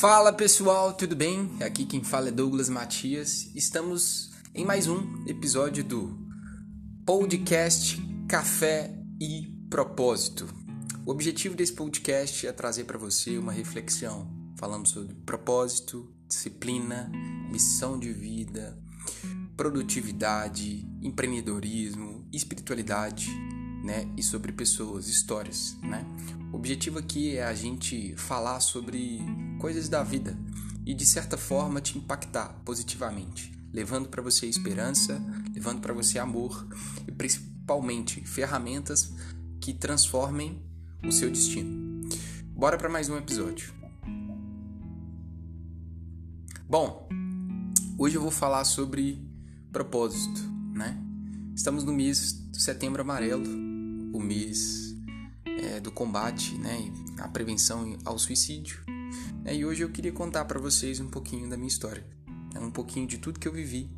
Fala pessoal, tudo bem? Aqui quem fala é Douglas Matias. Estamos em mais um episódio do podcast Café e Propósito. O objetivo desse podcast é trazer para você uma reflexão falando sobre propósito, disciplina, missão de vida, produtividade, empreendedorismo, espiritualidade, né? E sobre pessoas, histórias, né? O objetivo aqui é a gente falar sobre coisas da vida e de certa forma te impactar positivamente, levando para você esperança, levando para você amor e principalmente ferramentas que transformem o seu destino. Bora para mais um episódio. Bom, hoje eu vou falar sobre propósito, né? Estamos no mês de setembro amarelo, o mês é, do combate, né, a prevenção ao suicídio. É, e hoje eu queria contar para vocês um pouquinho da minha história, né, um pouquinho de tudo que eu vivi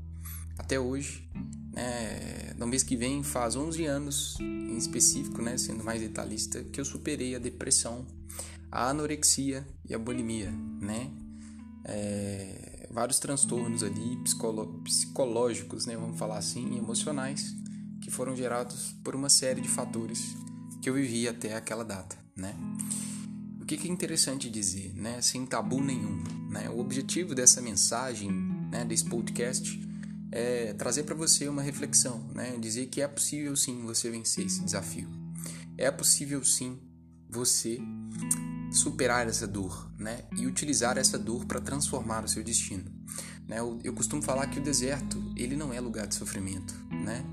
até hoje. Né, no mês que vem faz 11 anos, em específico, né, sendo mais detalhista, que eu superei a depressão, a anorexia e a bulimia, né? É, vários transtornos ali psicológicos, né, vamos falar assim, emocionais, que foram gerados por uma série de fatores que eu vivi até aquela data, né? O que, é interessante dizer, né? Sem tabu nenhum, né? O objetivo dessa mensagem, né? Desse podcast é trazer para você uma reflexão, né? Dizer que é possível sim você vencer esse desafio. É possível sim você superar essa dor, né? E utilizar essa dor para transformar o seu destino. Né? Eu, eu costumo falar que o deserto ele não é lugar de sofrimento, né?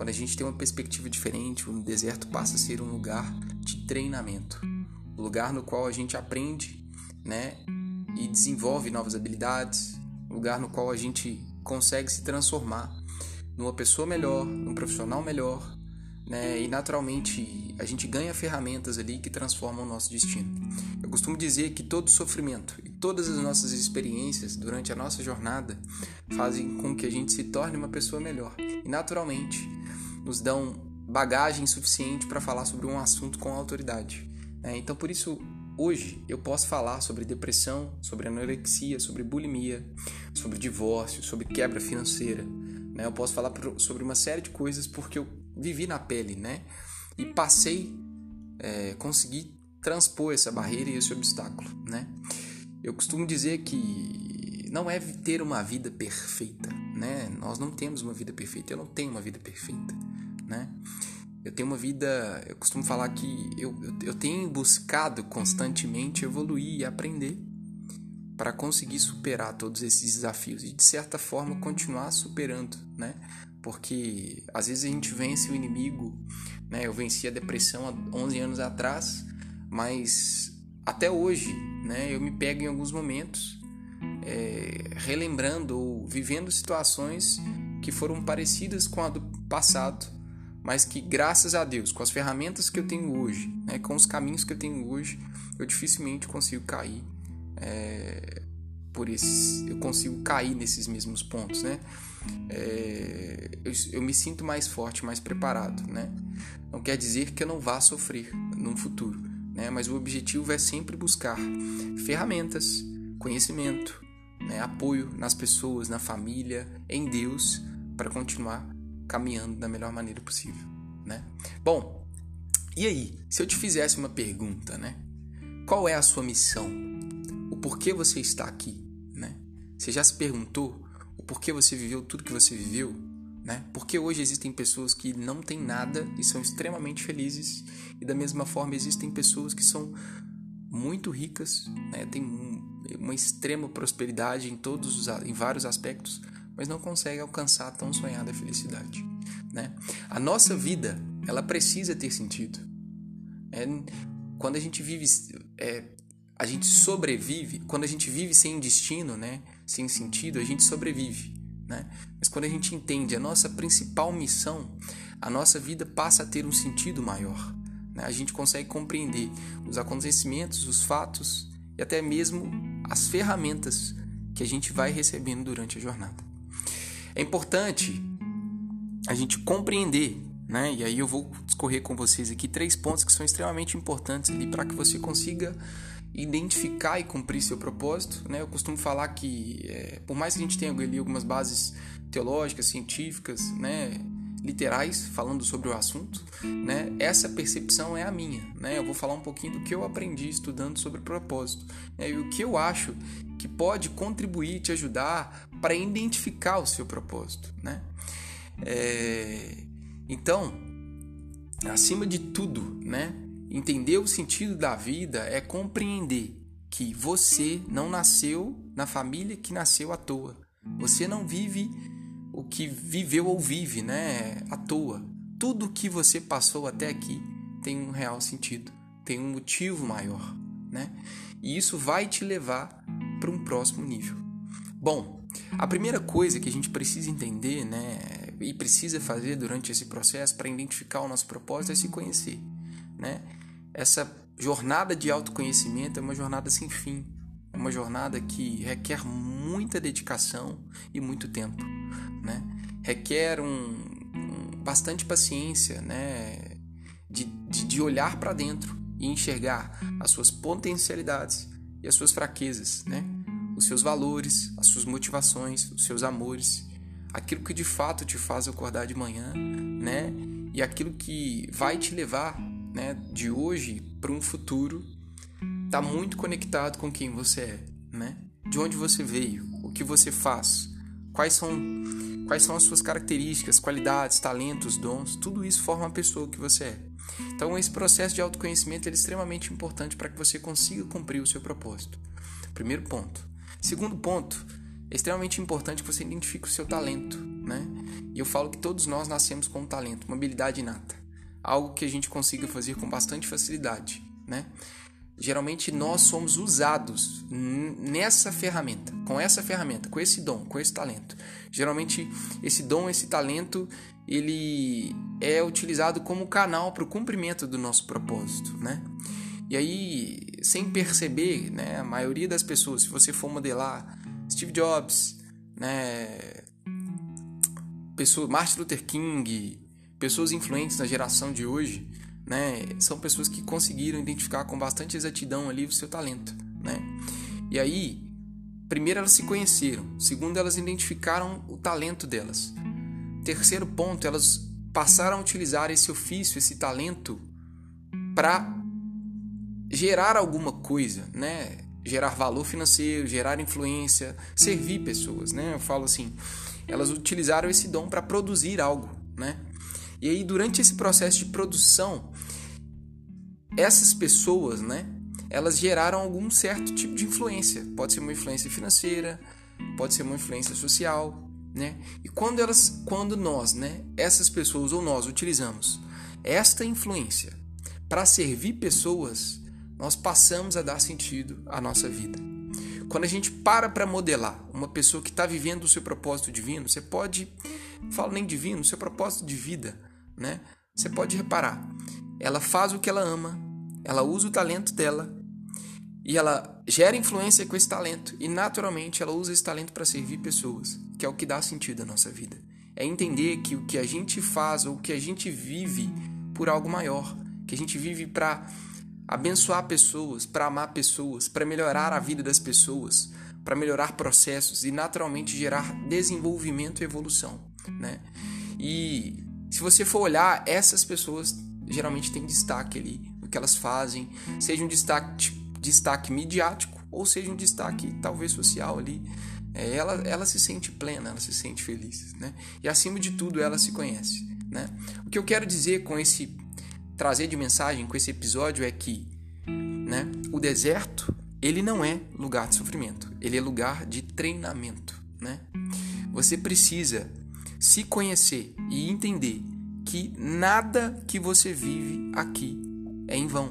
Quando a gente tem uma perspectiva diferente, o deserto passa a ser um lugar de treinamento, um lugar no qual a gente aprende, né, e desenvolve novas habilidades, um lugar no qual a gente consegue se transformar numa pessoa melhor, num profissional melhor, né, e naturalmente a gente ganha ferramentas ali que transformam o nosso destino. Eu costumo dizer que todo sofrimento e todas as nossas experiências durante a nossa jornada fazem com que a gente se torne uma pessoa melhor. E naturalmente, nos dão bagagem suficiente para falar sobre um assunto com autoridade. Né? Então, por isso, hoje eu posso falar sobre depressão, sobre anorexia, sobre bulimia, sobre divórcio, sobre quebra financeira. Né? Eu posso falar sobre uma série de coisas porque eu vivi na pele, né? E passei, é, consegui transpor essa barreira e esse obstáculo, né? Eu costumo dizer que não é ter uma vida perfeita, né? Nós não temos uma vida perfeita. Eu não tenho uma vida perfeita né? Eu tenho uma vida, eu costumo falar que eu, eu, eu tenho buscado constantemente evoluir e aprender para conseguir superar todos esses desafios e de certa forma continuar superando, né? Porque às vezes a gente vence o inimigo, né? Eu venci a depressão há 11 anos atrás, mas até hoje, né? Eu me pego em alguns momentos é, relembrando ou vivendo situações que foram parecidas com a do passado mas que graças a Deus, com as ferramentas que eu tenho hoje, né, com os caminhos que eu tenho hoje, eu dificilmente consigo cair é, por esses, eu consigo cair nesses mesmos pontos, né? É, eu, eu, me sinto mais forte, mais preparado, né? Não quer dizer que eu não vá sofrer no futuro, né? Mas o objetivo é sempre buscar ferramentas, conhecimento, né? apoio nas pessoas, na família, em Deus, para continuar caminhando da melhor maneira possível, né? Bom, e aí, se eu te fizesse uma pergunta, né? Qual é a sua missão? Porquê você está aqui, né? Você já se perguntou o porquê você viveu tudo que você viveu, né? Porque hoje existem pessoas que não têm nada e são extremamente felizes e da mesma forma existem pessoas que são muito ricas, né? Tem uma extrema prosperidade em todos os, em vários aspectos, mas não consegue alcançar a tão sonhada felicidade. Né? A nossa vida, ela precisa ter sentido. É, quando a gente vive, é, a gente sobrevive. Quando a gente vive sem destino, né, sem sentido, a gente sobrevive. Né? Mas quando a gente entende a nossa principal missão, a nossa vida passa a ter um sentido maior. Né? A gente consegue compreender os acontecimentos, os fatos e até mesmo as ferramentas que a gente vai recebendo durante a jornada. É importante a gente compreender, né? E aí eu vou discorrer com vocês aqui três pontos que são extremamente importantes ali para que você consiga identificar e cumprir seu propósito. Né? Eu costumo falar que, é, por mais que a gente tenha ali algumas bases teológicas, científicas, né, literais falando sobre o assunto, né? Essa percepção é a minha, né? Eu vou falar um pouquinho do que eu aprendi estudando sobre propósito né? e o que eu acho que pode contribuir, te ajudar para identificar o seu propósito, né? É... Então, acima de tudo, né? Entender o sentido da vida é compreender que você não nasceu na família que nasceu à toa. Você não vive o que viveu ou vive, né, à toa. Tudo que você passou até aqui tem um real sentido, tem um motivo maior, né? E isso vai te levar para um próximo nível. Bom, a primeira coisa que a gente precisa entender, né, e precisa fazer durante esse processo para identificar o nosso propósito é se conhecer, né? Essa jornada de autoconhecimento é uma jornada sem fim, é uma jornada que requer muita dedicação e muito tempo né? Requer um, um bastante paciência, né? De, de, de olhar para dentro e enxergar as suas potencialidades e as suas fraquezas, né? Os seus valores, as suas motivações, os seus amores, aquilo que de fato te faz acordar de manhã, né? E aquilo que vai te levar, né, de hoje para um futuro, está muito conectado com quem você é, né? De onde você veio, o que você faz, quais são quais são as suas características, qualidades, talentos, dons, tudo isso forma a pessoa que você é. Então, esse processo de autoconhecimento é extremamente importante para que você consiga cumprir o seu propósito. Primeiro ponto. Segundo ponto, é extremamente importante que você identifique o seu talento, né? E eu falo que todos nós nascemos com um talento, uma habilidade inata, algo que a gente consiga fazer com bastante facilidade, né? Geralmente nós somos usados nessa ferramenta, com essa ferramenta, com esse dom, com esse talento. Geralmente esse dom, esse talento, ele é utilizado como canal para o cumprimento do nosso propósito, né? E aí, sem perceber, né, a maioria das pessoas, se você for modelar Steve Jobs, né, pessoa, Martin Luther King, pessoas influentes na geração de hoje, né, são pessoas que conseguiram identificar com bastante exatidão ali o seu talento, né? E aí, primeiro elas se conheceram, segundo elas identificaram o talento delas. Terceiro ponto, elas passaram a utilizar esse ofício, esse talento para gerar alguma coisa, né? Gerar valor financeiro, gerar influência, servir pessoas, né? Eu falo assim, elas utilizaram esse dom para produzir algo, né? E aí, durante esse processo de produção, essas pessoas, né, elas geraram algum certo tipo de influência. Pode ser uma influência financeira, pode ser uma influência social, né? E quando elas, quando nós, né, essas pessoas ou nós utilizamos esta influência para servir pessoas, nós passamos a dar sentido à nossa vida. Quando a gente para para modelar uma pessoa que está vivendo o seu propósito divino, você pode, falo nem divino, o seu propósito de vida, né? Você pode reparar, ela faz o que ela ama, ela usa o talento dela e ela gera influência com esse talento e naturalmente ela usa esse talento para servir pessoas, que é o que dá sentido à nossa vida. É entender que o que a gente faz ou o que a gente vive por algo maior, que a gente vive para abençoar pessoas, para amar pessoas, para melhorar a vida das pessoas, para melhorar processos e naturalmente gerar desenvolvimento e evolução, né? E se você for olhar, essas pessoas geralmente têm destaque ali, o que elas fazem, seja um destaque, destaque midiático ou seja um destaque talvez social ali. É, ela, ela se sente plena, ela se sente feliz, né? E acima de tudo, ela se conhece, né? O que eu quero dizer com esse trazer de mensagem com esse episódio é que, né, o deserto, ele não é lugar de sofrimento, ele é lugar de treinamento, né? Você precisa se conhecer e entender que nada que você vive aqui é em vão.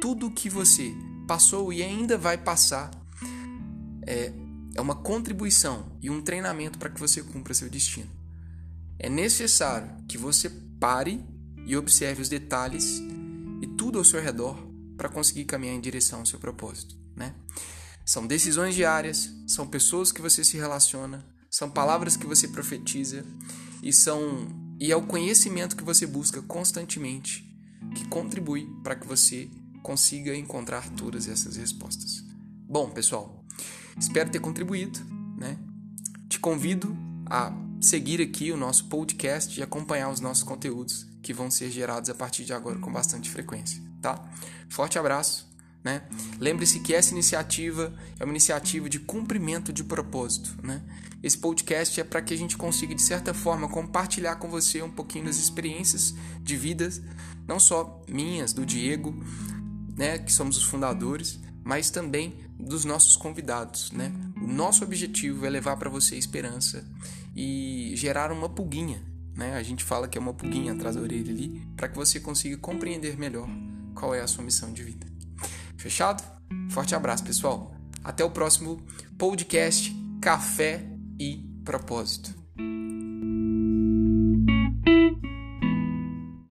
Tudo que você passou e ainda vai passar é, é uma contribuição e um treinamento para que você cumpra seu destino. É necessário que você pare e observe os detalhes e tudo ao seu redor para conseguir caminhar em direção ao seu propósito, né? São decisões diárias, são pessoas que você se relaciona, são palavras que você profetiza e são e é o conhecimento que você busca constantemente que contribui para que você consiga encontrar todas essas respostas. Bom, pessoal, espero ter contribuído, né? Te convido a seguir aqui o nosso podcast e acompanhar os nossos conteúdos que vão ser gerados a partir de agora com bastante frequência, tá? Forte abraço, né? Lembre-se que essa iniciativa é uma iniciativa de cumprimento de propósito, né? Esse podcast é para que a gente consiga de certa forma compartilhar com você um pouquinho das experiências de vidas, não só minhas, do Diego, né, que somos os fundadores, mas também dos nossos convidados, né? O nosso objetivo é levar para você esperança e gerar uma pulguinha, né? A gente fala que é uma pulguinha atrás da orelha ali, para que você consiga compreender melhor qual é a sua missão de vida. Fechado? Forte abraço, pessoal. Até o próximo podcast Café e Propósito.